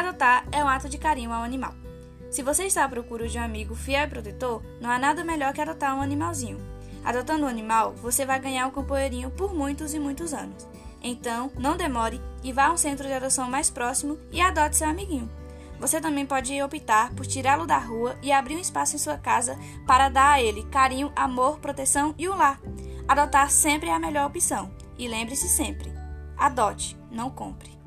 Adotar é um ato de carinho ao animal. Se você está à procura de um amigo fiel e protetor, não há nada melhor que adotar um animalzinho. Adotando um animal, você vai ganhar um companheirinho por muitos e muitos anos. Então, não demore e vá a um centro de adoção mais próximo e adote seu amiguinho. Você também pode optar por tirá-lo da rua e abrir um espaço em sua casa para dar a ele carinho, amor, proteção e um lar. Adotar sempre é a melhor opção. E lembre-se sempre: adote, não compre.